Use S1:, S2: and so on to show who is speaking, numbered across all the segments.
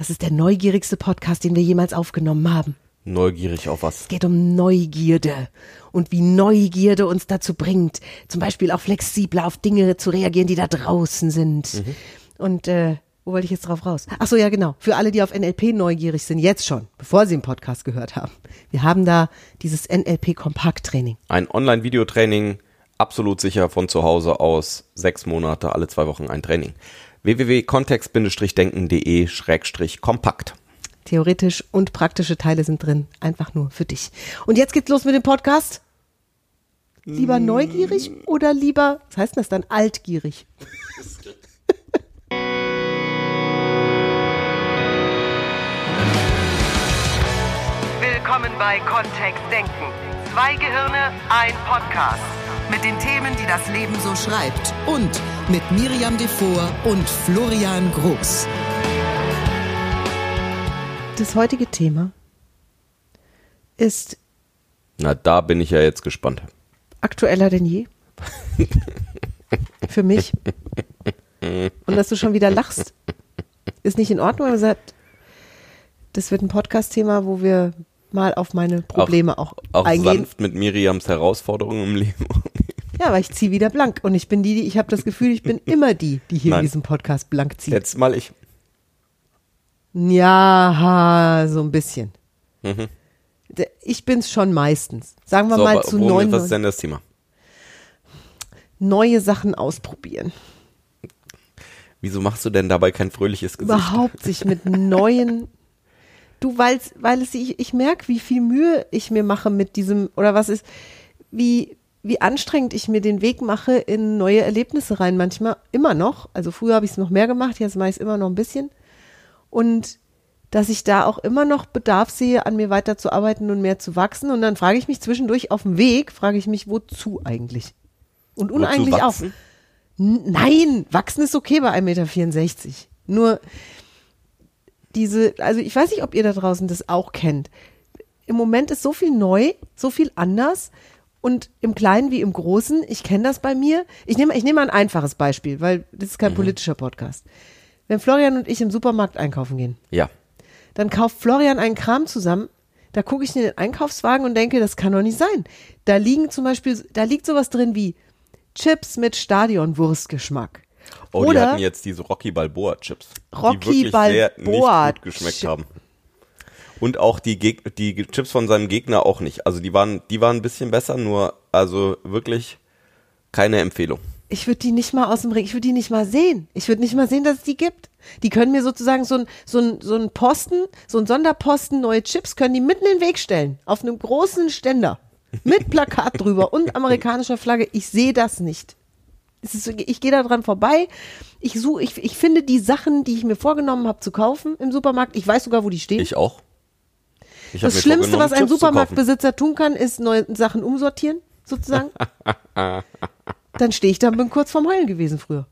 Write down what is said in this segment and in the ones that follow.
S1: Das ist der neugierigste Podcast, den wir jemals aufgenommen haben.
S2: Neugierig auf was?
S1: Es geht um Neugierde und wie Neugierde uns dazu bringt, zum Beispiel auch flexibler auf Dinge zu reagieren, die da draußen sind.
S2: Mhm.
S1: Und äh, wo wollte ich jetzt drauf raus? Ach so, ja genau. Für alle, die auf NLP neugierig sind, jetzt schon, bevor sie den Podcast gehört haben. Wir haben da dieses NLP Kompakt-Training.
S2: Ein Online-Videotraining, absolut sicher von zu Hause aus, sechs Monate, alle zwei Wochen ein Training. www.kontext-denken.de-kompakt.
S1: Theoretisch und praktische Teile sind drin. Einfach nur für dich. Und jetzt geht's los mit dem Podcast. Lieber neugierig oder lieber, was heißt das dann, altgierig?
S3: Willkommen bei Kontext Denken. Zwei Gehirne, ein Podcast.
S4: Mit den Themen, die das Leben so schreibt. Und mit Miriam Devor und Florian Groß.
S1: Das heutige Thema ist
S2: Na, da bin ich ja jetzt gespannt.
S1: aktueller denn je. Für mich. Und dass du schon wieder lachst, ist nicht in Ordnung. Aber gesagt, das wird ein Podcast-Thema, wo wir mal auf meine Probleme auch,
S2: Auch
S1: eingehen.
S2: sanft mit Miriams Herausforderungen im Leben.
S1: Ja, weil ich ziehe wieder blank. Und ich bin die, die ich habe das Gefühl, ich bin immer die, die hier
S2: Nein.
S1: in diesem Podcast blank zieht.
S2: Letztes Mal ich.
S1: Ja, so ein bisschen.
S2: Mhm.
S1: Ich bin's schon meistens. Sagen wir
S2: So,
S1: mal zu neun
S2: was ist denn das Thema?
S1: neue Sachen ausprobieren.
S2: Wieso machst du denn dabei kein fröhliches Gesicht?
S1: Überhaupt sich mit neuen. Du, weil's, weil es ich, ich merke, wie viel Mühe ich mir mache mit diesem, oder was ist, wie, wie anstrengend ich mir den Weg mache in neue Erlebnisse rein. Manchmal immer noch. Also früher habe ich es noch mehr gemacht, jetzt mache ich es immer noch ein bisschen. Und dass ich da auch immer noch Bedarf sehe, an mir weiterzuarbeiten und mehr zu wachsen. Und dann frage ich mich zwischendurch auf dem Weg, frage ich mich, wozu eigentlich? Und uneigentlich auch. Nein, wachsen ist okay bei 1,64 Meter. Nur diese, also ich weiß nicht, ob ihr da draußen das auch kennt. Im Moment ist so viel neu, so viel anders und im Kleinen wie im Großen. Ich kenne das bei mir. Ich nehme, ich nehme mal ein einfaches Beispiel, weil das ist kein politischer Podcast. Wenn Florian und ich im Supermarkt einkaufen gehen,
S2: Ja.
S1: dann kauft Florian einen Kram zusammen. Da gucke ich in den Einkaufswagen und denke, das kann doch nicht sein. Da liegen zum Beispiel, da liegt sowas drin wie Chips mit Stadionwurstgeschmack.
S2: Oh, die
S1: Oder
S2: hatten jetzt diese Rocky Balboa Chips.
S1: Rocky
S2: die wirklich sehr
S1: Balboa
S2: nicht gut geschmeckt haben. Und auch die, Geg die Chips von seinem Gegner auch nicht. Also die waren, die waren ein bisschen besser, nur also wirklich keine Empfehlung.
S1: ich würde die nicht mal aus dem Ring, ich würde die nicht mal sehen. Ich würde nicht mal sehen, dass es die gibt. Die können mir sozusagen so ein, so ein, so ein Posten, so ein Sonderposten, neue Chips, können die mitten in den Weg stellen. Auf einem großen Ständer. Mit Plakat drüber und amerikanischer Flagge. Ich sehe das nicht. Ist, ich gehe da dran vorbei. Ich suche, ich, ich finde die Sachen, die ich mir vorgenommen habe zu kaufen im Supermarkt. Ich weiß sogar, wo die stehen.
S2: Ich auch.
S1: Das Schlimmste, was ein. Supermarktbesitzer tun kann, ist neue Sachen umsortieren, sozusagen. dann stehe ich da und bin kurz vorm Heulen gewesen früher.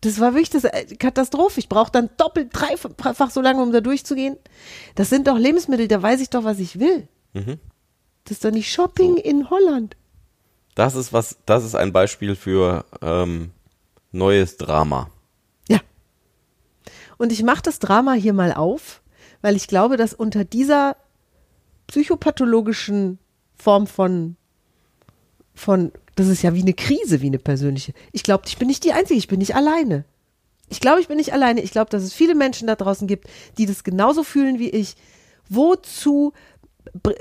S1: Das war wirklich das äh, Katastrophe. Ich brauche dann doppelt, dreifach so lange, um da durchzugehen. Das sind doch Lebensmittel, da weiß ich doch, was ich will.
S2: Mhm.
S1: Das ist doch nicht Shopping in Holland.
S2: Das ist was, das ist ein Beispiel für ähm, neues Drama.
S1: Ja. Und ich mache das Drama hier mal auf, weil ich glaube, dass unter dieser psychopathologischen Form von, von, das ist ja wie eine Krise, wie eine persönliche. Ich glaube, ich bin nicht die Einzige, ich bin nicht alleine. Ich glaube, ich bin nicht alleine. Ich glaube, dass es viele Menschen da draußen gibt, die das genauso fühlen wie ich. Wozu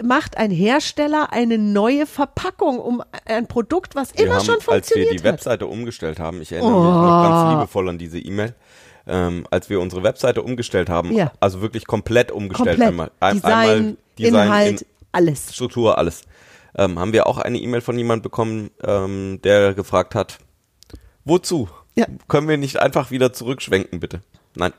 S1: macht ein Hersteller eine neue Verpackung um ein Produkt, was
S2: Wir
S1: immer
S2: haben,
S1: schon
S2: als wir
S1: funktioniert
S2: die
S1: hat?
S2: Webseite umgestellt haben, ich erinnere mich noch ganz liebevoll an diese E-Mail, ähm, als wir unsere Webseite umgestellt haben,
S1: Ja.
S2: also wirklich komplett umgestellt
S1: Komplett.
S2: einmal. Ein,
S1: Design,
S2: einmal Design,
S1: Inhalt,
S2: in,
S1: alles.
S2: Struktur, alles. Ähm, haben wir auch eine E-Mail von jemandem bekommen, ähm, der gefragt hat, wozu?
S1: Ja.
S2: Können wir nicht einfach wieder zurückschwenken, bitte? Nein.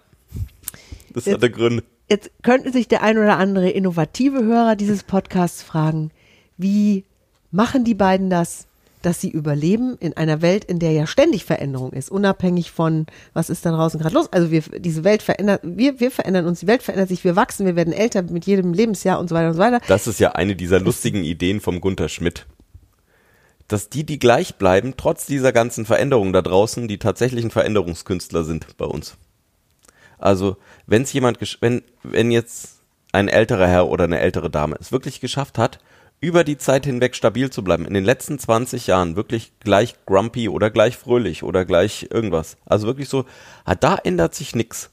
S2: Das
S1: Jetzt-
S2: hatte Gründe.
S1: Jetzt könnte sich der ein oder andere innovative Hörer dieses Podcasts fragen, wie machen die beiden das, dass sie überleben in einer Welt, in der ja ständig Veränderung ist, unabhängig von, was ist da draußen gerade los. Also wir, diese Welt verändert, wir, wir verändern uns, die Welt verändert sich, wir wachsen, wir werden älter mit jedem Lebensjahr und so weiter und so weiter.
S2: Das ist ja eine dieser lustigen Ideen vom Gunther Schmidt. Dass die, die gleich bleiben, trotz dieser ganzen Veränderungen da draußen, die tatsächlichen Veränderungskünstler sind bei uns. Also, wenn es jemand, wenn, wenn jetzt ein älterer Herr oder eine ältere Dame es wirklich geschafft hat, über die Zeit hinweg stabil zu bleiben, in den letzten 20 Jahren wirklich gleich grumpy oder gleich fröhlich oder gleich irgendwas. Also wirklich so, ah, da ändert sich nix.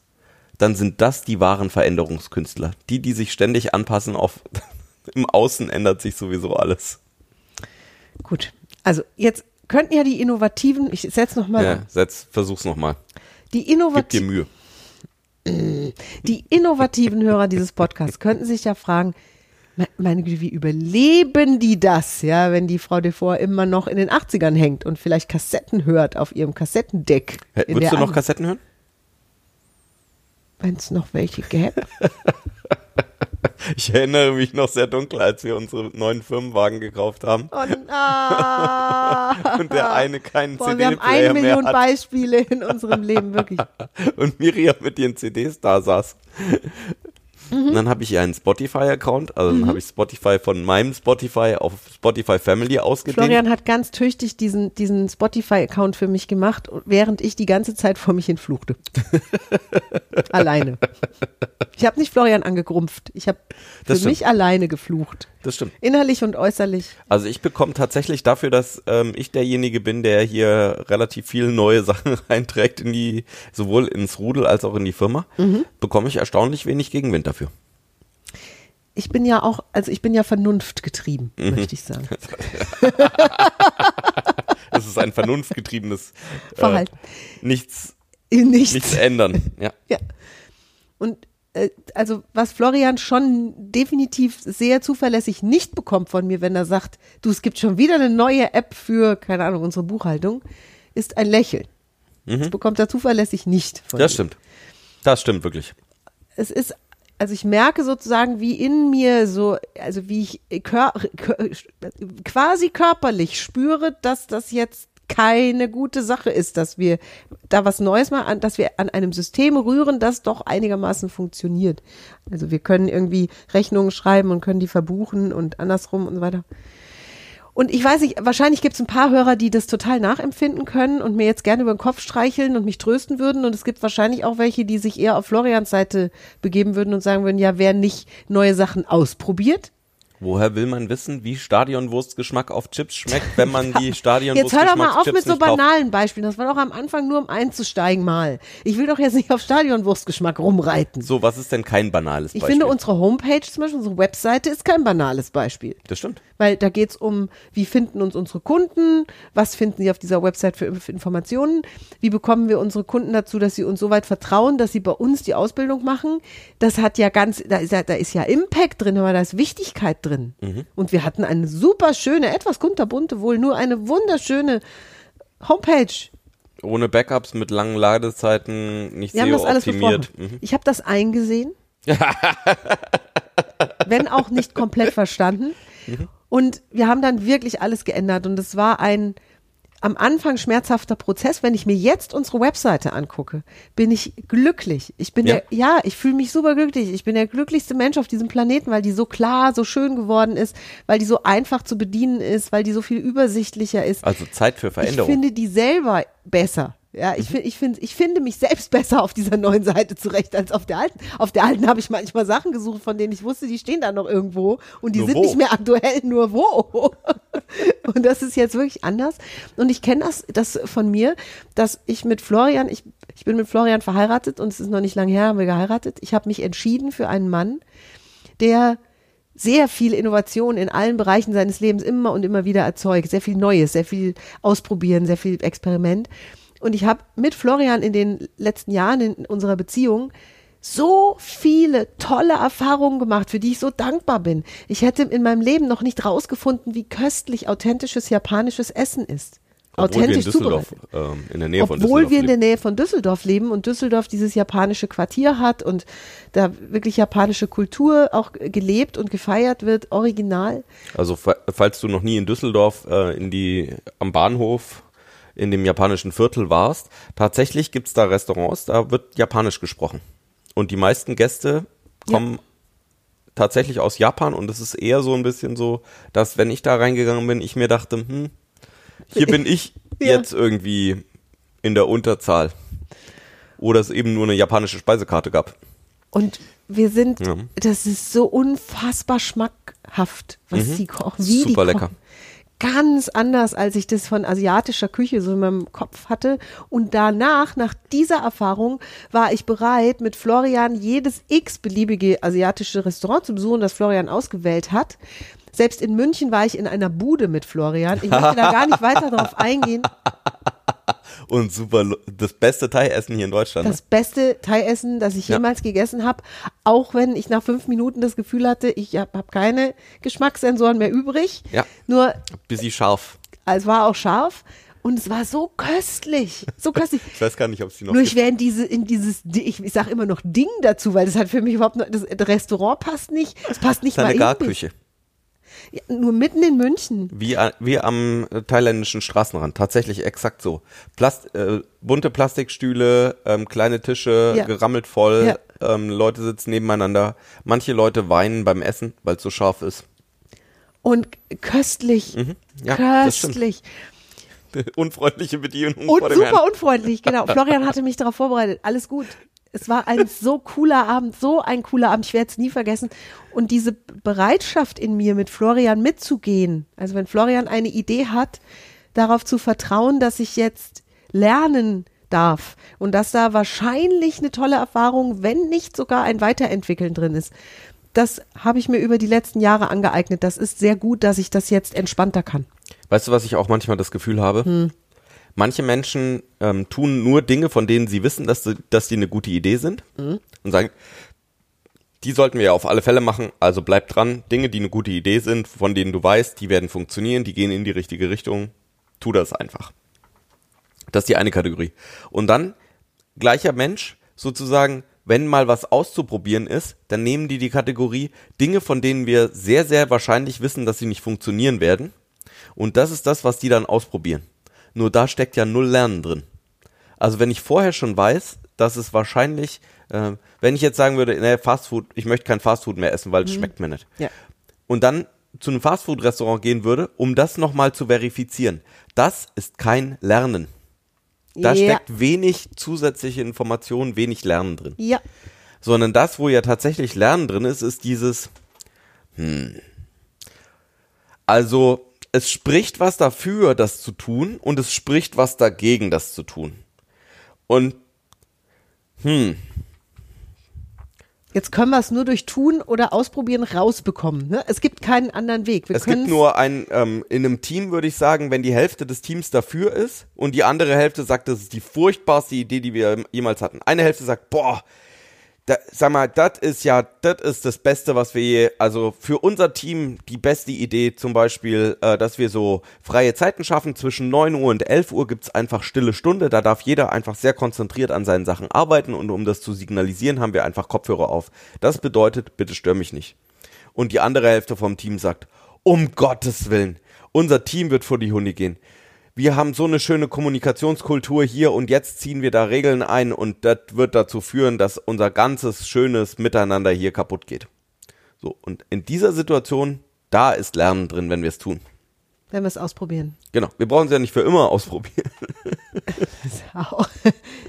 S2: Dann sind das die wahren Veränderungskünstler. Die, die sich ständig anpassen auf, im Außen ändert sich sowieso alles.
S1: Gut. Also jetzt könnten ja die innovativen, ich setze nochmal,
S2: Ja, setz, versuch's nochmal.
S1: die,
S2: Gib dir Mühe.
S1: die innovativen Hörer dieses Podcasts könnten sich ja fragen, meine Güte, wie überleben die das, ja, wenn die Frau Devor immer noch in den 80ern hängt und vielleicht Kassetten hört auf ihrem Kassettendeck.
S2: Hä, Würdest du noch
S1: An-
S2: Kassetten hören?
S1: Wenn es noch welche gäbe.
S2: Ich erinnere mich noch sehr dunkel, als wir unsere neuen Firmenwagen gekauft haben
S1: Oh nein.
S2: und der eine keinen
S1: Boah, wir haben eine
S2: CD-Player mehr
S1: Million
S2: hat
S1: Beispiele in unserem Leben, wirklich.
S2: und Miriam mit ihren CDs da saß.
S1: Mhm.
S2: Und dann habe ich ihr einen Spotify-Account, also dann habe ich Spotify von meinem Spotify auf Spotify Family ausgedehnt.
S1: Florian hat ganz tüchtig diesen, diesen Spotify-Account für mich gemacht, während ich die ganze Zeit vor mich hin fluchte. alleine. Ich habe nicht Florian angegrumpft. Ich habe für
S2: Das stimmt.
S1: mich alleine geflucht.
S2: Das stimmt.
S1: Innerlich und äußerlich.
S2: Also ich bekomme tatsächlich dafür, dass ähm, ich derjenige bin, der hier relativ viele neue Sachen reinträgt in die, sowohl ins Rudel als auch in die Firma,
S1: Mhm.
S2: bekomme ich erstaunlich wenig Gegenwind dafür.
S1: Ich bin ja auch, also ich bin ja vernunftgetrieben,
S2: Mhm.
S1: möchte ich sagen.
S2: Es ist ein vernunftgetriebenes äh,
S1: Verhalten.
S2: nichts,
S1: Nichts.
S2: nichts ändern. Ja.
S1: Ja. Und äh, also was Florian schon definitiv sehr zuverlässig nicht bekommt von mir, wenn er sagt, du, es gibt schon wieder eine neue App für, keine Ahnung, unsere Buchhaltung, ist ein Lächeln. Das bekommt er zuverlässig nicht von
S2: Mhm. Das
S1: mir.
S2: stimmt. Das stimmt wirklich.
S1: Es ist, also ich merke sozusagen, wie in mir so, also wie ich kör, kör, quasi körperlich spüre, dass das jetzt keine gute Sache ist, dass wir da was Neues mal an, dass wir an einem System rühren, das doch einigermaßen funktioniert. Also wir können irgendwie Rechnungen schreiben und können die verbuchen und andersrum und so weiter. Und ich weiß nicht, wahrscheinlich gibt es ein paar Hörer, die das total nachempfinden können und mir jetzt gerne über den Kopf streicheln und mich trösten würden. Und es gibt wahrscheinlich auch welche, die sich eher auf Florians Seite begeben würden und sagen würden, ja, wer nicht neue Sachen ausprobiert.
S2: Woher will man wissen, wie Stadionwurstgeschmack auf Chips schmeckt, wenn man die
S1: Jetzt
S2: Stadionwurstgeschmack
S1: hör doch mal auf mit so banalen Beispielen. Das war doch am Anfang nur um einzusteigen mal. Ich will doch jetzt nicht auf Stadionwurstgeschmack rumreiten.
S2: So, was ist denn kein banales
S1: Ich
S2: Beispiel?
S1: finde, unsere Homepage zum Beispiel, unsere Webseite ist kein banales Beispiel.
S2: das stimmt.
S1: Weil da geht's um, wie finden uns unsere Kunden, was finden sie auf dieser Website für, für Informationen, wie bekommen wir unsere Kunden dazu, dass sie uns so weit vertrauen, dass sie bei uns die Ausbildung machen. Das hat ja ganz, da ist ja, da ist ja Impact drin, aber da ist Wichtigkeit drin. Und wir hatten eine super schöne, etwas kunterbunte, wohl nur eine wunderschöne Homepage.
S2: Ohne Backups, mit langen Ladezeiten, nicht
S1: Wir haben das alles besprochen.
S2: Mhm.
S1: Ich habe das eingesehen. wenn auch nicht komplett verstanden. Und wir haben dann wirklich alles geändert. Und es war ein am Anfang schmerzhafter Prozess. Wenn ich mir jetzt unsere Webseite angucke, bin ich glücklich. Ich bin
S2: Ja.
S1: der, ja, ich fühle mich super glücklich. Ich bin der glücklichste Mensch auf diesem Planeten, weil die so klar, so schön geworden ist, weil die so einfach zu bedienen ist, weil die so viel übersichtlicher ist.
S2: Also Zeit für
S1: Ich
S2: Veränderung. Mhm.
S1: finde die selber besser. Ja, ich, find, ich, find, ich finde mich selbst besser auf dieser neuen Seite zurecht als auf der alten. Auf der alten habe ich manchmal Sachen gesucht, von denen ich wusste, die stehen da noch irgendwo und die
S2: Nur
S1: sind
S2: wo?
S1: nicht mehr aktuell, nur wo. Und das ist jetzt wirklich anders. Und ich kenne das, das von mir, dass ich mit Florian, ich, ich bin mit Florian verheiratet und es ist noch nicht lange her, haben wir geheiratet. Ich habe mich entschieden für einen Mann, der sehr viel Innovation in allen Bereichen seines Lebens immer und immer wieder erzeugt. Sehr viel Neues, sehr viel Ausprobieren, sehr viel Experiment. Und ich habe mit Florian in den letzten Jahren in unserer Beziehung so viele tolle Erfahrungen gemacht, für die ich so dankbar bin. Ich hätte in meinem Leben noch nicht rausgefunden, wie köstlich authentisches japanisches Essen ist.
S2: Obwohl wir in
S1: Authentisch
S2: Düsseldorf, ähm, in der Nähe von
S1: Obwohl
S2: Düsseldorf
S1: wir in der. Nähe von Düsseldorf leben und Düsseldorf dieses japanische Quartier hat und da wirklich japanische Kultur auch gelebt und gefeiert wird, original.
S2: Also fa- falls du noch nie in Düsseldorf äh, in die am Bahnhof in dem japanischen Viertel warst, tatsächlich gibt's da Restaurants, da wird Japanisch gesprochen. Und die meisten Gäste kommen tatsächlich aus Japan und es ist eher so ein bisschen so, dass wenn ich da reingegangen bin, ich mir dachte, hm, hier bin ich
S1: Ja.
S2: jetzt irgendwie in der Unterzahl. oder es eben nur eine japanische Speisekarte gab.
S1: Und wir sind,
S2: Ja.
S1: das ist so unfassbar schmackhaft, was sie kochen. Wie
S2: Super
S1: kochen. Ganz anders, als ich das von asiatischer Küche so in meinem Kopf hatte. Und danach, nach dieser Erfahrung, war ich bereit, mit Florian jedes x-beliebige asiatische Restaurant zu besuchen, das Florian ausgewählt hat. Selbst in München war ich in einer Bude mit Florian. Ich möchte da gar nicht weiter darauf eingehen.
S2: Und super, das beste Thai-Essen hier in Deutschland.
S1: Das beste Thai-Essen, das ich
S2: Ja.
S1: jemals gegessen habe, auch wenn ich nach fünf Minuten das Gefühl hatte, ich habe hab keine Geschmackssensoren mehr übrig.
S2: Ja.
S1: Nur,
S2: ne? Bisschen scharf.
S1: es war auch scharf und es war so köstlich, so köstlich.
S2: Ich weiß gar nicht, ob es die noch
S1: Nur ich wäre in diese, in dieses, Di- ich, ich sage immer noch Ding dazu, weil das hat für mich überhaupt noch, das Restaurant passt nicht, es passt nicht
S2: ist
S1: mal
S2: eine
S1: in mich. Ja, nur mitten in München.
S2: Wie, a- wie am äh, thailändischen Straßenrand. Tatsächlich exakt so. Plast äh, bunte Plastikstühle, ähm, kleine Tische,
S1: Ja.
S2: gerammelt voll.
S1: Ja.
S2: Ähm, Leute sitzen nebeneinander. Manche Leute weinen beim Essen, weil es so scharf ist.
S1: Und köstlich,
S2: Mhm. Ja,
S1: köstlich.
S2: Unfreundliche Bedienung
S1: Und super
S2: Herrn.
S1: unfreundlich, genau. Florian hatte mich darauf vorbereitet. Alles gut. Es war ein so cooler Abend, so ein cooler Abend. Ich werde es nie vergessen. Und diese Bereitschaft in mir, mit Florian mitzugehen, also wenn Florian eine Idee hat, darauf zu vertrauen, dass ich jetzt lernen darf und dass da wahrscheinlich eine tolle Erfahrung, wenn nicht sogar ein Weiterentwickeln drin ist. Das habe ich mir über die letzten Jahre angeeignet. Das ist sehr gut, dass ich das jetzt entspannter kann.
S2: Weißt du, was ich auch manchmal das Gefühl habe?
S1: Hm.
S2: Manche Menschen ähm, tun nur Dinge, von denen sie wissen, dass, sie, dass die eine gute Idee sind
S1: Hm.
S2: und sagen, die sollten wir ja auf alle Fälle machen, also bleib dran. Dinge, die eine gute Idee sind, von denen du weißt, die werden funktionieren, die gehen in die richtige Richtung, tu das einfach. Das ist die eine Kategorie. Und dann, gleicher Mensch, sozusagen, wenn mal was auszuprobieren ist, dann nehmen die die Kategorie Dinge, von denen wir sehr, sehr wahrscheinlich wissen, dass sie nicht funktionieren werden. Und das ist das, was die dann ausprobieren. Nur da steckt ja null Lernen drin. Also wenn ich vorher schon weiß, dass es wahrscheinlich, äh, wenn ich jetzt sagen würde, nee, Fastfood, ich möchte kein Fastfood mehr essen, weil es schmeckt mir nicht.
S1: Ja.
S2: Und dann zu einem Fastfood-Restaurant gehen würde, um das nochmal zu verifizieren. Das ist kein Lernen. Da
S1: ja.
S2: steckt wenig zusätzliche Informationen, wenig Lernen drin.
S1: Ja.
S2: Sondern das, wo ja tatsächlich Lernen drin ist, ist dieses, hm. Also, es spricht was dafür, das zu tun, und es spricht was dagegen, das zu tun. Und, hm,
S1: Jetzt können wir es nur durch Tun oder Ausprobieren rausbekommen. Ne? Es gibt keinen anderen Weg. Wir
S2: es gibt nur ein, ähm, in einem Team würde ich sagen, wenn die Hälfte des Teams dafür ist und die andere Hälfte sagt, das ist die furchtbarste Idee, die wir jemals hatten. Eine Hälfte sagt, boah, da, sag mal, das ist ja, das ist das Beste, was wir je, also für unser Team die beste Idee zum Beispiel, äh, dass wir so freie Zeiten schaffen. Zwischen 9 Uhr und 11 Uhr gibt's einfach stille Stunde. Da darf jeder einfach sehr konzentriert an seinen Sachen arbeiten und um das zu signalisieren, haben wir einfach Kopfhörer auf. Das bedeutet, bitte stör mich nicht. Und die andere Hälfte vom Team sagt, um Gottes Willen, unser Team wird vor die Hunde gehen. Wir haben so eine schöne Kommunikationskultur hier und jetzt ziehen wir da Regeln ein und das wird dazu führen, dass unser ganzes schönes Miteinander hier kaputt geht. So, und in dieser Situation, da ist Lernen drin, wenn wir es tun.
S1: wenn wir es ausprobieren.
S2: Genau, wir brauchen es ja nicht für immer ausprobieren.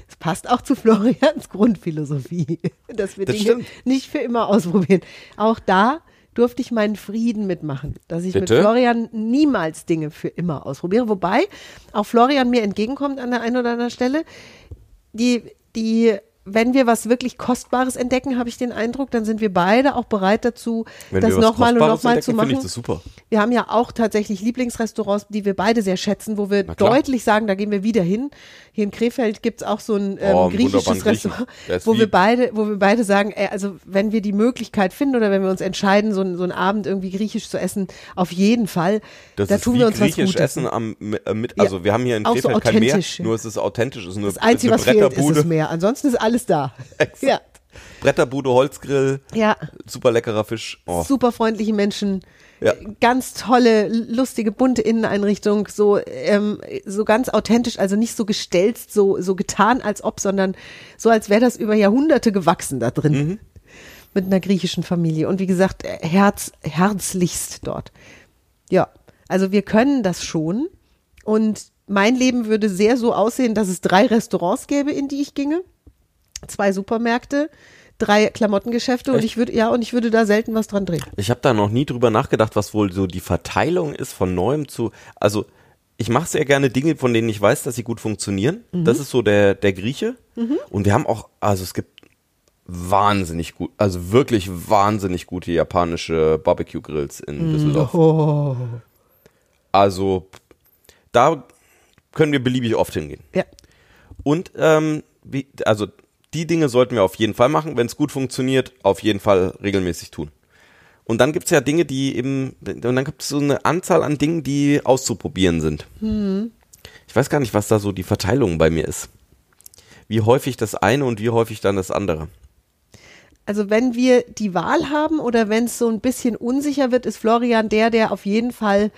S1: Es passt auch zu Florians Grundphilosophie, dass wir
S2: Das
S1: Dinge
S2: stimmt.
S1: nicht für immer ausprobieren. Auch da durfte ich meinen Frieden mitmachen, dass ich
S2: Bitte?
S1: mit Florian niemals Dinge für immer ausprobiere. Wobei auch Florian mir entgegenkommt an der einen oder anderen Stelle. Die, die, wenn wir was wirklich Kostbares entdecken, habe ich den Eindruck, dann sind wir beide auch bereit dazu,
S2: Wenn
S1: das
S2: was
S1: nochmal und nochmal zu machen.
S2: ich das super.
S1: Wir haben ja auch tatsächlich Lieblingsrestaurants, die wir beide sehr schätzen, wo wir deutlich sagen, da gehen wir wieder hin. Hier in Krefeld gibt's auch so ein ähm,
S2: Oh,
S1: griechisches. Restaurant, wo wir beide, wo wir beide sagen, ey, also wenn wir die Möglichkeit finden oder wenn wir uns entscheiden, so, ein- so einen Abend irgendwie griechisch zu essen, auf jeden Fall.
S2: Das
S1: da tun wir uns was
S2: griechisch
S1: Gutes.
S2: Essen am, äh, mit,
S1: Ja,
S2: also wir haben hier in
S1: auch so
S2: Krefeld kein Meer, nur es ist authentisch, es ist nur
S1: Das Einzige, was fehlt, ist es mehr. Ansonsten ist alles da.
S2: Exakt.
S1: Ja,
S2: Bretterbude, Holzgrill,
S1: ja.
S2: super leckerer Fisch. Oh.
S1: super freundliche Menschen,
S2: Ja.
S1: ganz tolle, lustige, bunte Inneneinrichtung, so, ähm, so ganz authentisch, also nicht so gestelzt, so, so getan als ob, sondern so, als wäre das über Jahrhunderte gewachsen da drin.
S2: Mhm.
S1: Mit einer griechischen Familie. Und wie gesagt, Herz, herzlichst dort. Ja, also wir können das schon. Und mein Leben würde sehr so aussehen, dass es drei Restaurants gäbe, in die ich ginge. Zwei Supermärkte, drei Klamottengeschäfte und
S2: Echt?
S1: ich würde, ja, und ich würde da selten was dran drehen.
S2: Ich habe da noch nie drüber nachgedacht, was wohl so die Verteilung ist von neuem zu. Also ich mache sehr gerne Dinge, von denen ich weiß, dass sie gut funktionieren. Das ist so der der Grieche. Und wir haben auch, also es gibt wahnsinnig gut, also wirklich wahnsinnig gute japanische Barbecue Grills in Düsseldorf.
S1: Oh.
S2: Also da können wir beliebig oft hingehen.
S1: Ja.
S2: Und ähm, wie, also die Dinge sollten wir auf jeden Fall machen. Wenn es gut funktioniert, auf jeden Fall regelmäßig tun. Und dann gibt's ja Dinge, die eben, und dann gibt es so eine Anzahl an Dingen, die auszuprobieren sind. Ich weiß gar nicht, was da so die Verteilung bei mir ist. Wie häufig das eine und wie häufig dann das andere.
S1: Also wenn wir die Wahl haben oder wenn es so ein bisschen unsicher wird, ist Florian der, der auf jeden Fall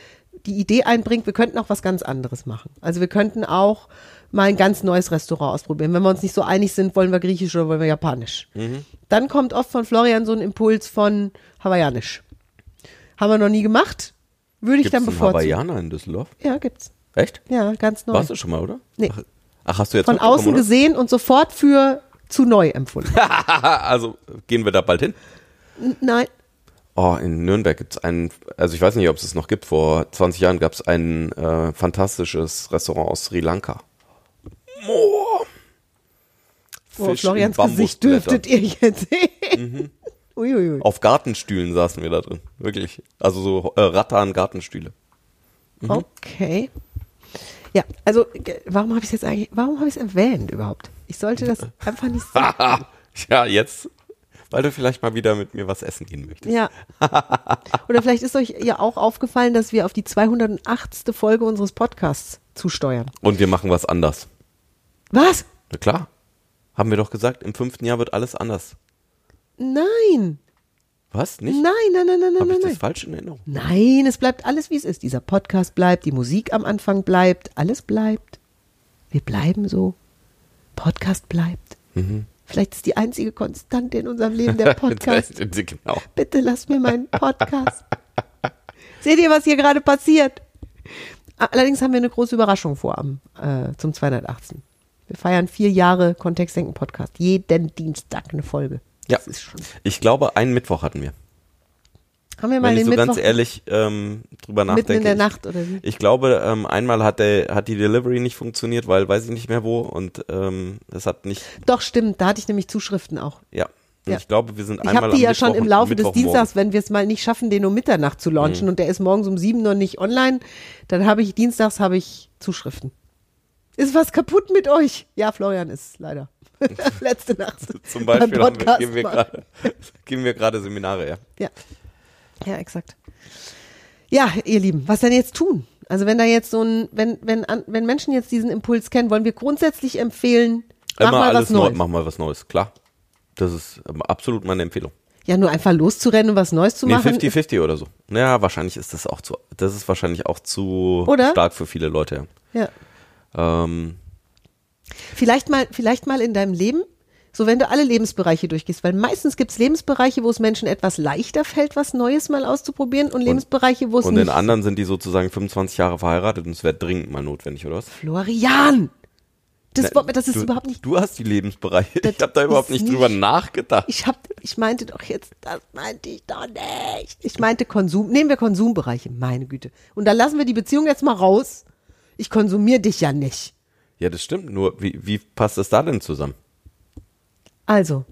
S1: die Idee einbringt, wir könnten auch was ganz anderes machen. Also wir könnten auch mal ein ganz neues Restaurant ausprobieren. Wenn wir uns nicht so einig sind, wollen wir griechisch oder wollen wir japanisch. Dann kommt oft von Florian so ein Impuls von hawaiianisch. Haben wir noch nie gemacht, würde ich
S2: Gibt's
S1: dann bevorzugen.
S2: Hawaiianer in Düsseldorf?
S1: Ja, gibt's.
S2: Echt?
S1: Ja, ganz neu.
S2: Warst du schon mal, oder?
S1: Nee.
S2: Ach, ach hast du jetzt
S1: Von außen
S2: oder?
S1: gesehen und sofort für zu neu empfunden.
S2: Also gehen wir da bald hin?
S1: N- Nein,
S2: Oh, in Nürnberg gibt's einen, also ich weiß nicht, ob es es noch gibt, vor 20 Jahren gab's ein äh, fantastisches Restaurant aus Sri Lanka. Oh.
S1: oh, Florians Gesicht dürftet ihr jetzt sehen.
S2: Mhm. Auf Gartenstühlen saßen wir da drin, wirklich. Also so äh, Rattan-Gartenstühle. Mhm.
S1: Okay. Ja, also warum habe ich es jetzt eigentlich, warum habe ich es erwähnt überhaupt? Ich sollte das einfach nicht sagen.
S2: ja, jetzt, weil du vielleicht mal wieder mit mir was essen gehen möchtest.
S1: Ja. Oder vielleicht ist euch ja auch aufgefallen, dass wir auf die 208. Folge unseres Podcasts zusteuern.
S2: Und wir machen was anders.
S1: Was?
S2: Na klar. Haben wir doch gesagt, im fünften Jahr wird alles anders.
S1: Nein.
S2: Was? Nicht?
S1: Nein, nein, nein, nein, nein,
S2: Habe
S1: nein,
S2: ich das
S1: nein.
S2: falsch in Erinnerung?
S1: Nein, es bleibt alles, wie es ist. Dieser Podcast bleibt, die Musik am Anfang bleibt, alles bleibt. Wir bleiben so. Podcast bleibt.
S2: Mhm.
S1: Vielleicht ist die einzige Konstante in unserem Leben der Podcast.
S2: genau.
S1: Bitte lass mir meinen Podcast. Seht ihr, was hier gerade passiert? Allerdings haben wir eine große Überraschung vor am, äh, zum 218. Wir feiern vier Jahre Kontextdenken Podcast. Jeden Dienstag eine Folge.
S2: Ja.
S1: Das schon.
S2: Ich glaube, einen Mittwoch hatten wir.
S1: Haben wir mal
S2: Wenn ich
S1: den
S2: so
S1: Mittwoch
S2: ganz ehrlich ähm, drüber
S1: mitten
S2: nachdenke.
S1: in der
S2: ich-
S1: Nacht oder wie?
S2: Ich glaube, ähm, einmal hat, der, hat die Delivery nicht funktioniert, weil weiß ich nicht mehr wo und ähm, es hat nicht,
S1: Doch, stimmt. Da hatte ich nämlich Zuschriften auch.
S2: ja.
S1: Ja.
S2: Ich glaube, wir sind
S1: Ich
S2: einmal
S1: habe die ja schon
S2: Mittwoch-
S1: im Laufe des. Dienstags, wenn wir es mal nicht schaffen, den um Mitternacht zu launchen und der ist morgens um sieben noch nicht online, dann habe ich dienstags habe ich Zuschriften. Ist was kaputt mit euch? Ja, Florian ist leider. Letzte Nacht.
S2: Zum Beispiel wir, geben wir geben wir gerade Seminare, ja.
S1: Ja. Ja, exakt. Ja, ihr Lieben, was denn jetzt tun? Also wenn da jetzt so ein, wenn, wenn, wenn Menschen jetzt diesen Impuls kennen, wollen wir grundsätzlich empfehlen, mach
S2: Immer
S1: mal
S2: alles
S1: was
S2: neu,
S1: Neues.
S2: mach mal was Neues, klar. Das ist ähm, absolut meine Empfehlung.
S1: Ja, nur einfach loszurennen und was Neues zu
S2: Nee,
S1: machen.
S2: 50-50 oder so. Ja, wahrscheinlich ist das auch zu, das ist wahrscheinlich auch zu
S1: Oder?
S2: stark für viele Leute.
S1: ja.
S2: Ähm,
S1: Vielleicht mal, vielleicht mal in deinem Leben, so wenn du alle Lebensbereiche durchgehst, weil meistens gibt es Lebensbereiche, wo es Menschen etwas leichter fällt, was Neues mal auszuprobieren und Lebensbereiche, wo es
S2: und
S1: nicht.
S2: in anderen sind die sozusagen 25 Jahre verheiratet und es wäre dringend mal notwendig, oder was?
S1: Florian! Das,
S2: Na,
S1: das ist
S2: du,
S1: überhaupt nicht.
S2: Du hast die Lebensbereiche. Ich habe da überhaupt
S1: ist
S2: nicht drüber
S1: nicht-
S2: nachgedacht.
S1: Ich hab, ich meinte doch jetzt, das meinte ich doch nicht. Ich meinte Konsum. Nehmen wir Konsumbereiche, meine Güte. Und dann lassen wir die Beziehung jetzt mal raus. Ich konsumiere dich ja nicht.
S2: Ja, das stimmt. Nur, wie, wie passt das da denn zusammen?
S1: Also,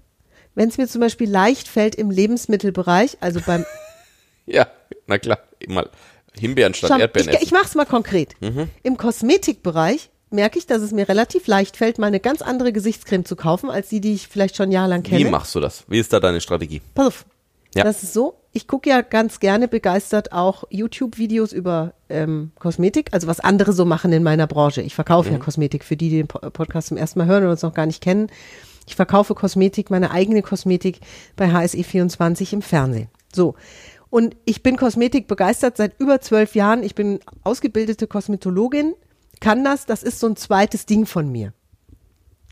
S1: wenn es mir zum Beispiel leicht fällt im Lebensmittelbereich, also beim
S2: Ja, na klar. Mal Himbeeren statt
S1: Schau,
S2: Erdbeeren
S1: ich,
S2: essen.
S1: ich mach's mal konkret.
S2: Mhm.
S1: Im Kosmetikbereich merke ich, dass es mir relativ leicht fällt, mal eine ganz andere Gesichtscreme zu kaufen, als die, die ich vielleicht schon jahrelang
S2: wie
S1: kenne.
S2: machst du das? Wie ist da deine Strategie?
S1: Pass auf.
S2: Ja.
S1: Das ist so. Ich gucke ja ganz gerne begeistert auch YouTube-Videos über ähm, Kosmetik, also was andere so machen in meiner Branche. Ich verkaufe ja
S2: Mhm.
S1: Kosmetik für die, die den Po- Podcast zum ersten Mal hören und uns noch gar nicht kennen. Ich verkaufe Kosmetik, meine eigene Kosmetik bei HSE24 im Fernsehen. So. Und ich bin Kosmetik begeistert seit über zwölf Jahren. Ich bin ausgebildete Kosmetologin, kann das. Das ist so ein zweites Ding von mir.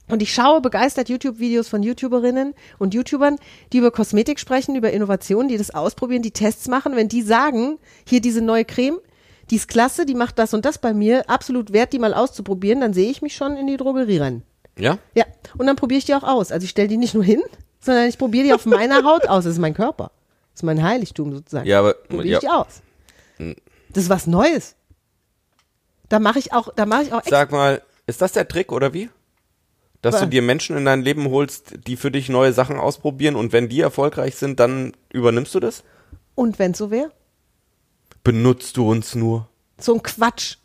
S1: Und ich schaue begeistert YouTube-Videos von YouTuberinnen und YouTubern, die über Kosmetik sprechen, über Innovationen, die das ausprobieren, die Tests machen. Wenn die sagen, hier diese neue Creme, die ist klasse, die macht das und das bei mir, absolut wert, die mal auszuprobieren, dann sehe ich mich schon in die Drogerie rennen.
S2: Ja?
S1: Ja, und dann probiere ich die auch aus. Also ich stelle die nicht nur hin, sondern ich probiere die auf meiner Haut aus. Das ist mein Körper. Das ist mein Heiligtum sozusagen.
S2: Ja, aber
S1: probiere
S2: ja,
S1: ich die aus. Das ist was Neues. Da mache ich auch, da mache ich auch
S2: sag mal, ist das der Trick oder wie? Dass
S1: Was?
S2: du dir Menschen in dein Leben holst, die für dich neue Sachen ausprobieren und wenn die erfolgreich sind, dann übernimmst du das?
S1: Und wenn so wäre?
S2: Benutzt du uns nur?
S1: So ein Quatsch.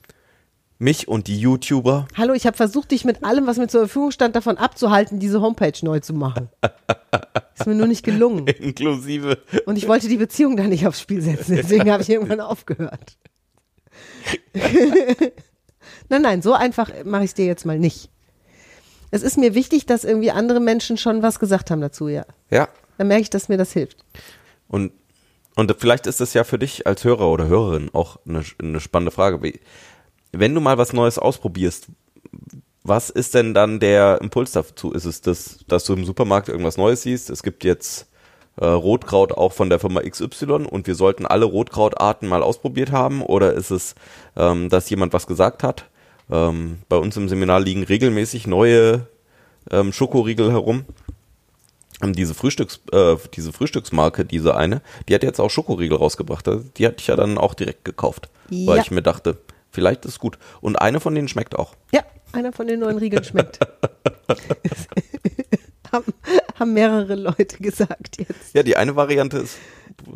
S2: Mich und die YouTuber?
S1: Hallo, ich habe versucht, dich mit allem, was mir zur Verfügung stand, davon abzuhalten, diese Homepage neu zu machen. Ist mir nur nicht gelungen.
S2: Inklusive.
S1: Und ich wollte die Beziehung da nicht aufs Spiel setzen, deswegen habe ich irgendwann aufgehört. nein, nein, so einfach mache ich es dir jetzt mal nicht. Es ist mir wichtig, dass irgendwie andere Menschen schon was gesagt haben dazu, ja.
S2: Ja.
S1: Dann merke ich, dass mir das hilft.
S2: Und, und vielleicht ist es ja für dich als Hörer oder Hörerin auch eine, eine spannende Frage. Wie- Wenn du mal was Neues ausprobierst, was ist denn dann der Impuls dazu? Ist es das, dass du im Supermarkt irgendwas Neues siehst? Es gibt jetzt äh, Rotkraut auch von der Firma XY und wir sollten alle Rotkrautarten mal ausprobiert haben? Oder ist es, ähm, dass jemand was gesagt hat? Ähm, bei uns im Seminar liegen regelmäßig neue ähm, Schokoriegel herum. Ähm, diese Frühstücks, äh, diese Frühstücksmarke, diese eine, die hat jetzt auch Schokoriegel rausgebracht. Also Die hatte ich ja dann auch direkt gekauft, weil
S1: Ja.
S2: ich mir dachte, vielleicht ist es gut. Und eine von denen schmeckt auch.
S1: Ja, einer von den neuen Riegeln schmeckt. haben, haben mehrere Leute gesagt jetzt.
S2: Ja, die eine Variante ist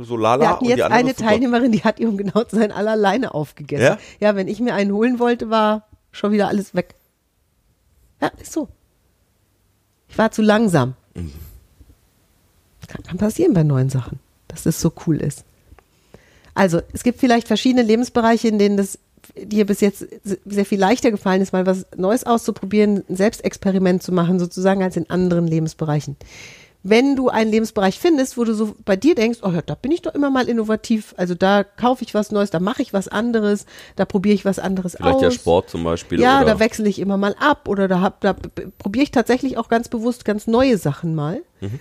S2: so lala
S1: Wir hatten
S2: und die
S1: jetzt
S2: andere
S1: eine. Teilnehmerin, die hat um genau zu sein alle alleine aufgegessen.
S2: Ja?
S1: ja, wenn ich mir einen holen wollte, war schon wieder alles weg. Ja, ist so. Ich war zu langsam.
S2: Mhm.
S1: Kann, kann passieren bei neuen Sachen, dass das so cool ist. Also, es gibt vielleicht verschiedene Lebensbereiche, in denen das dir bis jetzt sehr viel leichter gefallen ist, mal was Neues auszuprobieren, ein Selbstexperiment zu machen, sozusagen, als in anderen Lebensbereichen. Wenn du einen Lebensbereich findest, wo du so bei dir denkst, oh ja, da bin ich doch immer mal innovativ, also da kaufe ich was Neues, da mache ich was anderes, da probiere ich was anderes
S2: Vielleicht
S1: aus.
S2: der Sport zum Beispiel.
S1: Ja,
S2: oder
S1: da wechsle ich immer mal ab oder da, hab, da probiere ich tatsächlich auch ganz bewusst ganz neue Sachen mal.
S2: Mhm.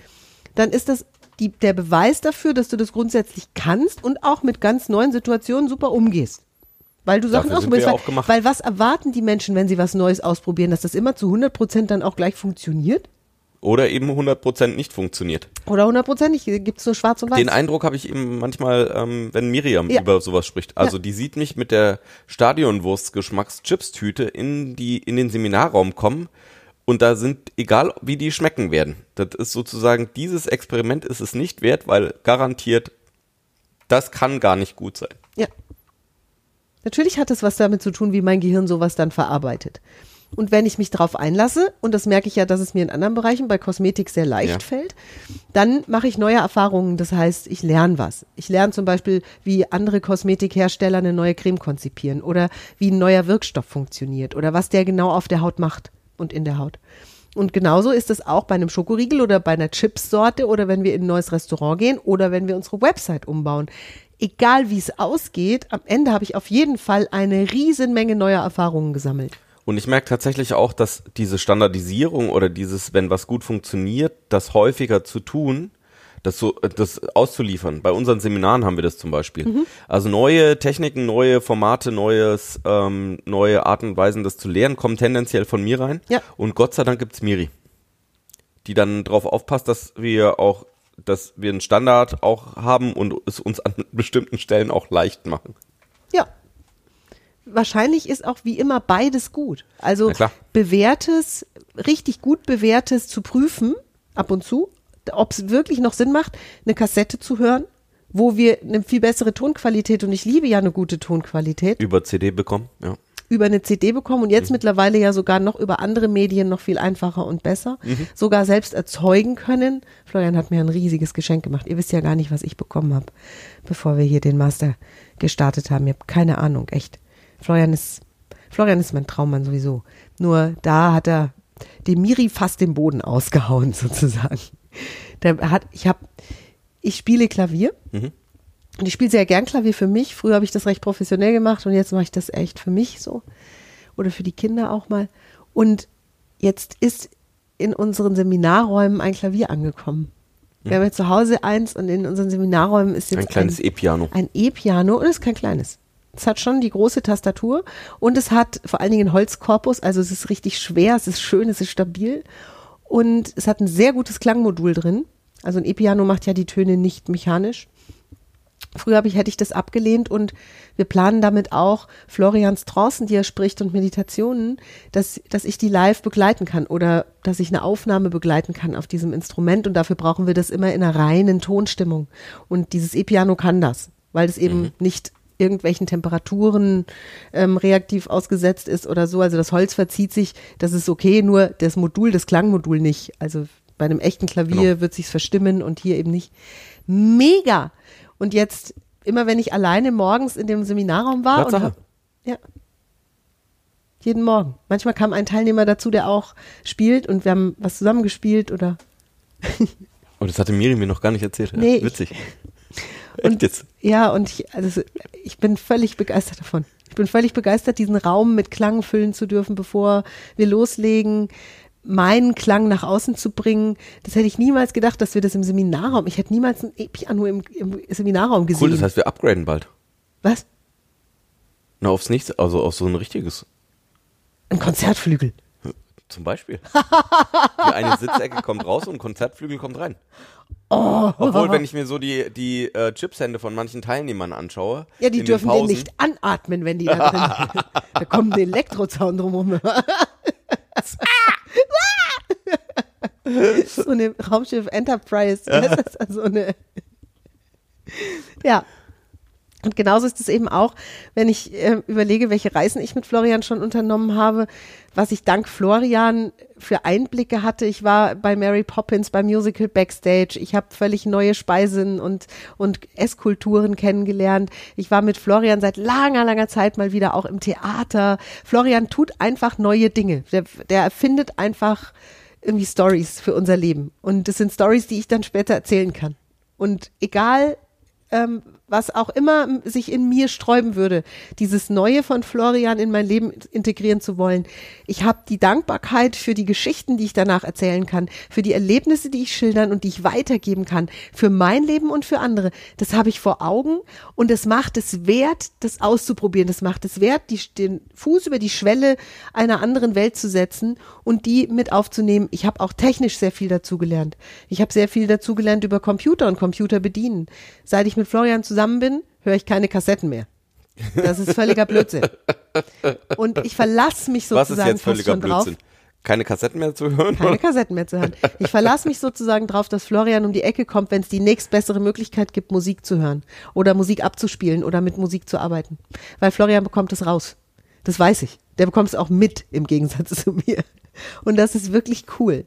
S1: Dann ist das die, der Beweis dafür, dass du das grundsätzlich kannst und auch mit ganz neuen Situationen super umgehst. Weil du Sachen ausprobierst. Weil, weil was erwarten die Menschen, wenn sie was Neues ausprobieren, dass das immer zu 100 Prozent dann auch gleich funktioniert?
S2: Oder eben 100% nicht funktioniert.
S1: Oder 100 Prozent nicht? Gibt es nur schwarz und weiß?
S2: Den Eindruck habe ich eben manchmal, ähm, wenn Miriam
S1: Ja.
S2: über sowas spricht. Also
S1: Ja.
S2: die sieht mich mit der Stadionwurst-Geschmacks-Chips-Tüte in, die, in den Seminarraum kommen und da sind, egal wie die schmecken werden, das ist sozusagen, dieses Experiment ist es nicht wert, weil garantiert, das kann gar nicht gut sein.
S1: Ja. Natürlich hat es was damit zu tun, wie mein Gehirn sowas dann verarbeitet. Und wenn ich mich darauf einlasse, und das merke ich ja, dass es mir in anderen Bereichen bei Kosmetik sehr leicht
S2: Ja.
S1: fällt, dann mache ich neue Erfahrungen. Das heißt, ich lerne was. Ich lerne zum Beispiel, wie andere Kosmetikhersteller eine neue Creme konzipieren oder wie ein neuer Wirkstoff funktioniert oder was der genau auf der Haut macht und in der Haut. Und genauso ist es auch bei einem Schokoriegel oder bei einer Chipssorte oder wenn wir in ein neues Restaurant gehen oder wenn wir unsere Website umbauen. Egal wie es ausgeht, am Ende habe ich auf jeden Fall eine Riesenmenge neuer Erfahrungen gesammelt.
S2: Und ich merke tatsächlich auch, dass diese Standardisierung oder dieses, wenn was gut funktioniert, das häufiger zu tun, das so, das auszuliefern. Bei unseren Seminaren haben wir das zum Beispiel.
S1: Mhm.
S2: Also neue Techniken, neue Formate, neues, ähm, neue Arten und Weisen, das zu lernen, kommen tendenziell von mir rein.
S1: Ja.
S2: Und Gott sei Dank gibt's Miri, die dann darauf aufpasst, dass wir auch, dass wir einen Standard auch haben und es uns an bestimmten Stellen auch leicht machen.
S1: Ja. Wahrscheinlich ist auch wie immer beides gut. Also bewährtes, richtig gut bewährtes zu prüfen, ab und zu, ob es wirklich noch Sinn macht, eine Kassette zu hören, wo wir eine viel bessere Tonqualität, und ich liebe ja eine gute Tonqualität,
S2: Über CD bekommen, ja.
S1: über eine CD bekommen und jetzt mittlerweile ja sogar noch über andere Medien noch viel einfacher und besser, sogar selbst erzeugen können. Florian hat mir ein riesiges Geschenk gemacht. Ihr wisst ja gar nicht, was ich bekommen habe, bevor wir hier den Master gestartet haben. Ihr habt keine Ahnung, echt. Florian ist, Florian ist mein Traummann sowieso. Nur da hat er dem Miri fast den Boden ausgehauen, sozusagen. Der hat, ich habe, ich spiele Klavier. Und ich spiele sehr gern Klavier für mich. Früher habe ich das recht professionell gemacht und jetzt mache ich das echt für mich so. Oder für die Kinder auch mal. Und jetzt ist in unseren Seminarräumen ein Klavier angekommen. Wir haben ja zu Hause eins und in unseren Seminarräumen ist jetzt
S2: Ein kleines E-Piano.
S1: ein E-Piano und es ist kein kleines. Es hat schon die große Tastatur und es hat vor allen Dingen einen Holzkorpus, also es ist richtig schwer, es ist schön, es ist stabil und es hat ein sehr gutes Klangmodul drin. Also ein E-Piano macht ja die Töne nicht mechanisch. Früher habe ich, hätte ich das abgelehnt und wir planen damit auch Florians Trancen, die er spricht und Meditationen, dass, dass ich die live begleiten kann oder dass ich eine Aufnahme begleiten kann auf diesem Instrument und dafür brauchen wir das immer in einer reinen Tonstimmung. Und dieses E-Piano kann das, weil es eben nicht irgendwelchen Temperaturen ähm, reaktiv ausgesetzt ist oder so. Also das Holz verzieht sich, das ist okay, nur das Modul, das Klangmodul nicht. Also bei einem echten Klavier
S2: Genau.
S1: wird sich's verstimmen und hier eben nicht. Mega! Und jetzt, immer wenn ich alleine morgens in dem Seminarraum war und
S2: Tatsache.
S1: hab, ja. Jeden Morgen. Manchmal kam ein Teilnehmer dazu, der auch spielt und wir haben was zusammengespielt oder
S2: Oh, das hatte Miri mir noch gar nicht erzählt.
S1: Nee, ich-
S2: Witzig.
S1: Und-
S2: jetzt?
S1: Ja, und ich, also ich bin völlig begeistert davon. Ich bin völlig begeistert, diesen Raum mit Klang füllen zu dürfen, bevor wir loslegen, meinen Klang nach außen zu bringen. Das hätte ich niemals gedacht, dass wir das im Seminarraum, ich hätte niemals ein E-Piano im, im Seminarraum gesehen.
S2: Cool, das heißt, wir upgraden bald.
S1: Was?
S2: Na, aufs nächste, also auf so ein richtiges.
S1: Ein Konzertflügel.
S2: Zum Beispiel. Die eine Sitzecke kommt raus und ein Konzertflügel kommt rein.
S1: Oh.
S2: Obwohl, wenn ich mir so die, die äh, Chipshände von manchen Teilnehmern anschaue.
S1: Ja, die dürfen
S2: den
S1: den nicht anatmen, wenn die da drin Da kommt ein Elektrozaun drumherum. so eine Raumschiff Enterprise. Das ist also eine. Ja. Und genauso ist es eben auch, wenn ich äh, überlege, welche Reisen ich mit Florian schon unternommen habe, was ich dank Florian für Einblicke hatte. Ich war bei Mary Poppins beim Musical Backstage. Ich habe völlig neue Speisen und, und Esskulturen kennengelernt. Ich war mit Florian seit langer, langer Zeit mal wieder auch im Theater. Florian tut einfach neue Dinge. Der, der erfindet einfach irgendwie Stories für unser Leben. Und das sind Stories, die ich dann später erzählen kann. Und egal, ähm, was auch immer sich in mir sträuben würde, dieses Neue von Florian in mein Leben integrieren zu wollen. Ich habe die Dankbarkeit für die Geschichten, die ich danach erzählen kann, für die Erlebnisse, die ich schildern und die ich weitergeben kann, für mein Leben und für andere. Das habe ich vor Augen und es macht es wert, das auszuprobieren. Das macht es wert, die, den Fuß über die Schwelle einer anderen Welt zu setzen und die mit aufzunehmen. Ich habe auch technisch sehr viel dazugelernt. Ich habe sehr viel dazugelernt über Computer und Computer bedienen. Seit ich mit Florian zusammen bin, höre ich keine Kassetten mehr. Das ist völliger Blödsinn. Und ich verlasse mich
S2: Was ist
S1: sozusagen
S2: jetzt
S1: fast
S2: völliger
S1: schon drauf.
S2: Blödsinn? Keine Kassetten mehr zu hören?
S1: Keine Kassetten mehr zu hören. Ich verlasse mich sozusagen drauf, dass Florian um die Ecke kommt, wenn es die nächstbessere Möglichkeit gibt, Musik zu hören oder Musik abzuspielen oder mit Musik zu arbeiten. Weil Florian bekommt es raus. Das weiß ich. Der bekommt es auch mit im Gegensatz zu mir. Und das ist wirklich cool.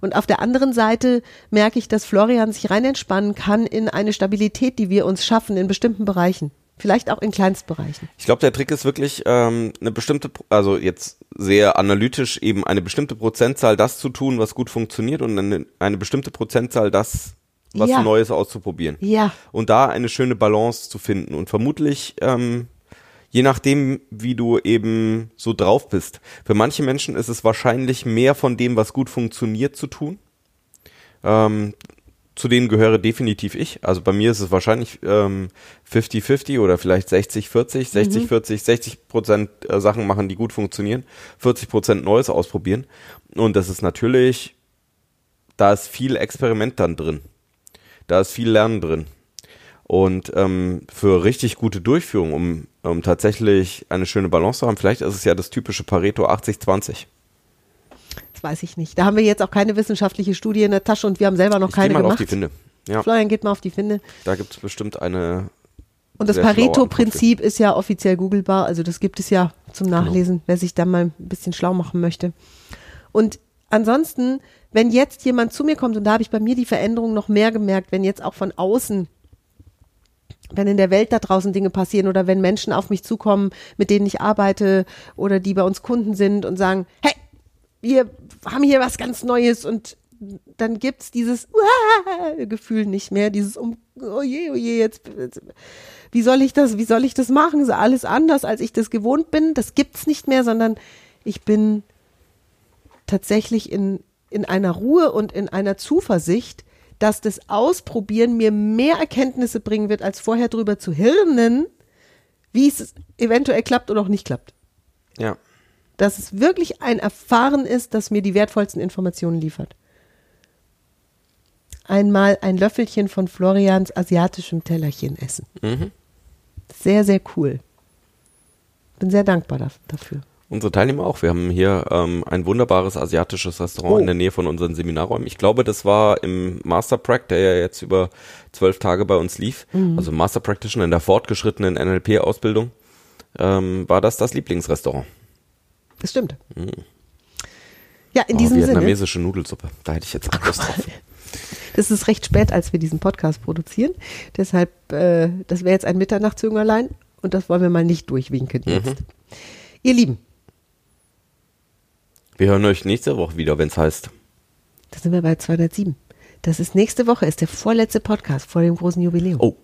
S1: Und auf der anderen Seite merke ich, dass Florian sich rein entspannen kann in eine Stabilität, die wir uns schaffen in bestimmten Bereichen. Vielleicht auch in Kleinstbereichen.
S2: Ich glaube, der Trick ist wirklich ähm, eine bestimmte, also jetzt sehr analytisch eben eine bestimmte Prozentzahl das zu tun, was gut funktioniert und eine, eine bestimmte Prozentzahl das, was
S1: Ja.
S2: Neues auszuprobieren.
S1: Ja.
S2: Und da eine schöne Balance zu finden und vermutlich ähm, je nachdem, wie du eben so drauf bist. Für manche Menschen ist es wahrscheinlich mehr von dem, was gut funktioniert, zu tun. Ähm, zu denen gehöre definitiv ich. Also bei mir ist es wahrscheinlich ähm, 50-50 oder vielleicht 60-40. 60-40, 60 Prozent äh, Sachen machen, die gut funktionieren, 40 Prozent Neues ausprobieren. Und das ist natürlich, da ist viel Experiment dann drin. Da ist viel Lernen drin. Und ähm, für richtig gute Durchführung, um, um tatsächlich eine schöne Balance zu haben, vielleicht ist es ja das typische Pareto 80-20.
S1: Das weiß ich nicht. Da haben wir jetzt auch keine wissenschaftliche Studie in der Tasche und wir haben selber noch
S2: Ich
S1: keine
S2: mal
S1: gemacht.
S2: auf die Finde. Ja,
S1: Florian geht mal auf die Finde.
S2: da gibt es bestimmt eine.
S1: Und das Pareto-Prinzip ist ja offiziell googlebar, also das gibt es ja zum
S2: Genau.
S1: Nachlesen, wer sich da mal ein bisschen schlau machen möchte. Und ansonsten, wenn jetzt jemand zu mir kommt, und da habe ich bei mir die Veränderung noch mehr gemerkt, wenn jetzt auch von außen, wenn in der Welt da draußen Dinge passieren oder wenn Menschen auf mich zukommen, mit denen ich arbeite oder die bei uns Kunden sind und sagen, hey, wir haben hier was ganz Neues und dann gibt's dieses! Gefühl nicht mehr, dieses um, oh je, oh je, jetzt, wie soll ich das, wie soll ich das machen? Ist alles anders, als ich das gewohnt bin. Das gibt's nicht mehr, sondern ich bin tatsächlich in, in einer Ruhe und in einer Zuversicht, dass das Ausprobieren mir mehr Erkenntnisse bringen wird, als vorher drüber zu hirnen, wie es eventuell klappt oder auch nicht klappt.
S2: Ja.
S1: Dass es wirklich ein Erfahren ist, das mir die wertvollsten Informationen liefert. Einmal ein Löffelchen von Florians asiatischem Tellerchen essen. Sehr, sehr cool. Bin sehr dankbar daf- dafür.
S2: Unsere Teilnehmer auch. Wir haben hier ähm, ein wunderbares asiatisches Restaurant
S1: Oh.
S2: in der Nähe von unseren Seminarräumen. Ich glaube, das war im Master Prac, der ja jetzt über zwölf Tage bei uns lief.
S1: Mhm.
S2: Also Master Practitioner in der fortgeschrittenen NLP-Ausbildung. Ähm, war das das Lieblingsrestaurant?
S1: Das stimmt. Ja, in
S2: Oh,
S1: diesem Sinne.
S2: vietnamesische Nudelsuppe. Da hätte ich jetzt auch Lust drauf.
S1: Das ist recht spät, als wir diesen Podcast produzieren. Deshalb, äh, das wäre jetzt ein Mitternachtszüngerlein und das wollen wir mal nicht durchwinken
S2: Mhm.
S1: jetzt. Ihr Lieben,
S2: Wir hören euch nächste Woche wieder, wenn es heißt.
S1: da sind wir bei 207. Das ist nächste Woche, ist der vorletzte Podcast vor dem großen Jubiläum.
S2: Oh,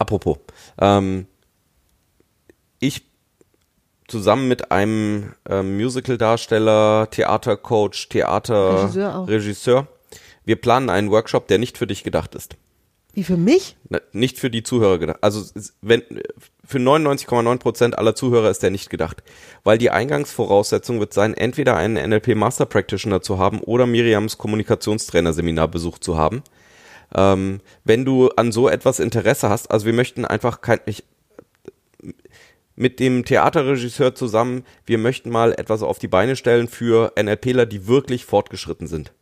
S2: apropos. Ähm, ich zusammen mit einem ähm, Musical-Darsteller, Theatercoach, Theaterregisseur,
S1: Regisseur
S2: wir planen einen Workshop, der nicht für dich gedacht ist.
S1: Wie für mich?
S2: Na, Nicht für die Zuhörer gedacht. Also wenn für 99,9 Prozent aller Zuhörer ist der nicht gedacht, weil die Eingangsvoraussetzung wird sein, entweder einen NLP Master Practitioner zu haben oder Miriams Kommunikationstrainer-Seminar besucht zu haben. Ähm, wenn du an so etwas Interesse hast, also wir möchten einfach kein, ich, mit dem Theaterregisseur zusammen, wir möchten mal etwas auf die Beine stellen für NLPler, die wirklich fortgeschritten sind.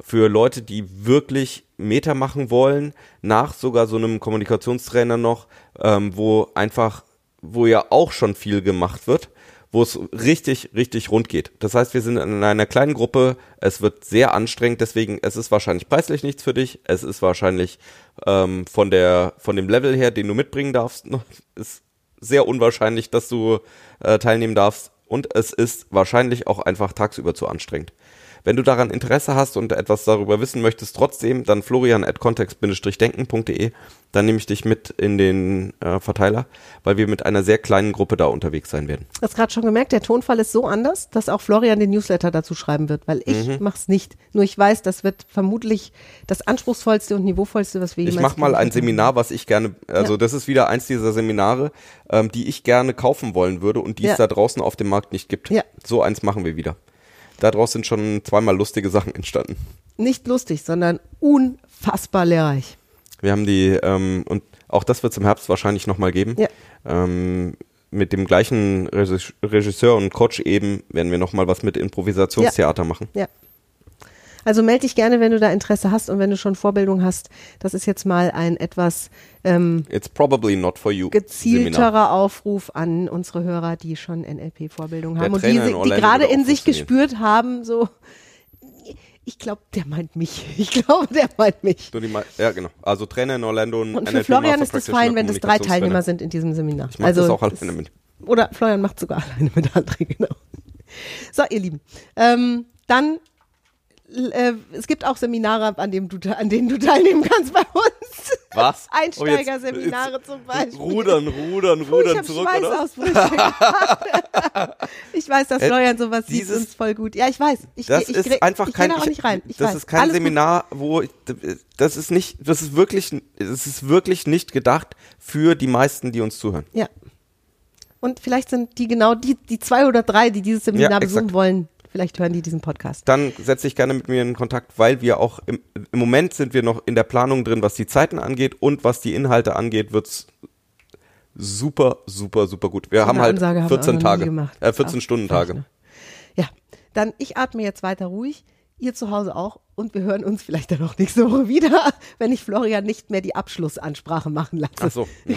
S2: Für Leute, die wirklich Meter machen wollen, nach sogar so einem Kommunikationstrainer noch, ähm, wo einfach, wo ja auch schon viel gemacht wird, wo es richtig, richtig rund geht. Das heißt, wir sind in einer kleinen Gruppe, es wird sehr anstrengend, deswegen, es ist wahrscheinlich preislich nichts für dich, es ist wahrscheinlich ähm, von der, von dem Level her, den du mitbringen darfst, ist sehr unwahrscheinlich, dass du äh, teilnehmen darfst und es ist wahrscheinlich auch einfach tagsüber zu anstrengend. Wenn du daran Interesse hast und etwas darüber wissen möchtest, trotzdem, dann florian at kontext-denken.de, dann nehme ich dich mit in den äh, Verteiler, weil wir mit einer sehr kleinen Gruppe da unterwegs sein werden.
S1: Du hast gerade schon gemerkt, der Tonfall ist so anders, dass auch Florian den Newsletter dazu schreiben wird, weil ich
S2: Mhm.
S1: mach's nicht. Nur ich weiß, das wird vermutlich das anspruchsvollste und niveauvollste, was wir
S2: Ich
S1: jemals
S2: mache mal ein. Seminar, was ich gerne, also
S1: Ja.
S2: das ist wieder eins dieser Seminare, ähm, die ich gerne kaufen wollen würde und die
S1: Ja.
S2: es da draußen auf dem Markt nicht gibt.
S1: Ja.
S2: So eins machen wir wieder. Daraus sind schon zweimal lustige Sachen entstanden.
S1: Nicht lustig, sondern unfassbar lehrreich.
S2: Wir haben die, ähm, und auch das wird es im Herbst wahrscheinlich nochmal geben.
S1: Ja.
S2: Ähm, mit dem gleichen Regis- Regisseur und Coach eben werden wir nochmal was mit Improvisationstheater machen.
S1: Ja. Also melde dich gerne, wenn du da Interesse hast und wenn du schon Vorbildung hast. Das ist jetzt mal ein etwas ähm,
S2: It's probably not for you.
S1: gezielterer
S2: Seminar.
S1: Aufruf an unsere Hörer, die schon NLP-Vorbildung haben und die,
S2: Trainer in
S1: die
S2: Orlando
S1: gerade in sich gespürt haben, so, ich glaube, der meint mich. Ich glaube, der meint mich.
S2: Du die mal, ja, genau. Also Trainer in Orlando und,
S1: Und für
S2: NLP
S1: Florian
S2: Master
S1: ist es fein, wenn es drei. Teilnehmer sind in diesem Seminar.
S2: Ich mach das auch alleine mit.
S1: Oder Florian macht sogar alleine mit André, genau. So, ihr Lieben. Ähm, dann, äh, es gibt auch Seminare, an, dem du, an denen du teilnehmen kannst bei uns.
S2: Was?
S1: Einsteigerseminare
S2: Oh, jetzt-
S1: zum Beispiel.
S2: Rudern, rudern,
S1: Puh, ich
S2: rudern zurück, oder?
S1: Ich weiß, dass
S2: Äh,
S1: Florian sowas sieht
S2: dieses-
S1: uns voll gut. Ja, ich weiß. Ich,
S2: Das
S1: ich,
S2: ist
S1: ich,
S2: einfach
S1: ich
S2: kein,
S1: da auch nicht rein. Ich
S2: das
S1: weiß.
S2: ist kein
S1: Alles gut.
S2: Seminar, wo, ich- das ist nicht, das ist wirklich, es ist wirklich nicht gedacht für die meisten, die uns zuhören.
S1: Ja. Und vielleicht sind die genau die, die zwei oder drei, die dieses Seminar
S2: Ja,
S1: besuchen wollen. Vielleicht hören die diesen Podcast.
S2: Dann setz dich gerne mit mir in Kontakt, weil wir auch im, im Moment sind wir noch in der Planung drin, was die Zeiten angeht und was die Inhalte angeht, wird's super, super, super gut. Wir haben halt
S1: Ansage haben wir
S2: 14 Tage,
S1: gemacht.
S2: äh, 14
S1: Ach,
S2: Stunden Tage.
S1: Ja, dann ich atme jetzt weiter ruhig, ihr zu Hause auch und wir hören uns vielleicht dann auch nächste Woche wieder, wenn ich Florian nicht mehr die Abschlussansprache machen lasse.
S2: Ach so. Mhm.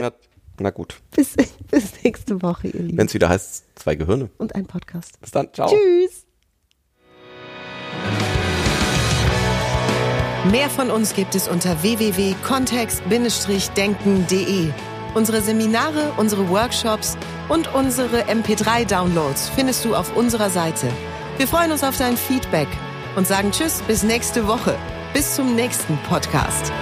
S1: Ja,
S2: na gut.
S1: bis, bis nächste Woche, ihr Lieben.
S2: Wenn es wieder heißt, zwei Gehirne.
S1: Und ein Podcast.
S2: Bis dann. Ciao.
S1: Tschüss.
S4: Mehr von uns gibt es unter www.kontext-denken.de. Unsere Seminare, unsere Workshops und unsere MP3-Downloads findest du auf unserer Seite. Wir freuen uns auf dein Feedback und sagen Tschüss bis nächste Woche. Bis zum nächsten Podcast.